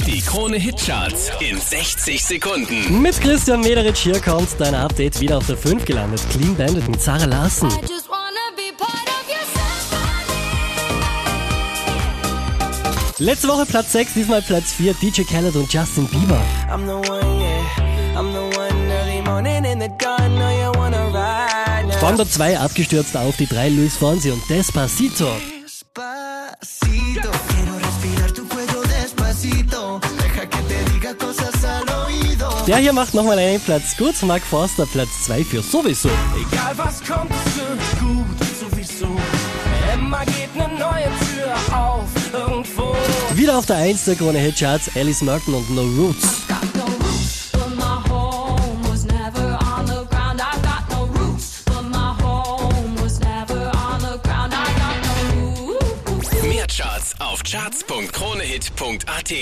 Die Krone Hitcharts in 60 Sekunden. Mit Christian Mederitsch hier kommt dein Update wieder auf der 5 gelandet. Clean Bandit mit Sarah Larsen. Letzte Woche Platz 6, diesmal Platz 4, DJ Khaled und Justin Bieber. I'm the one, yeah. I'm the one early morning in the dawn. Know you wanna ride now. Von der 2 abgestürzt auf die 3 Luis Fonsi und Despacito. Despacito, Der hier macht nochmal einen Platz gut. Mark Forster Platz 2 für sowieso. Egal was kommt, es wird gut, sowieso. Immer geht ne neue Tür auf, irgendwo. Wieder auf der 1 der Krone Hitcharts, Alice Merton und no roots. Mehr Charts auf charts.kronehit.at.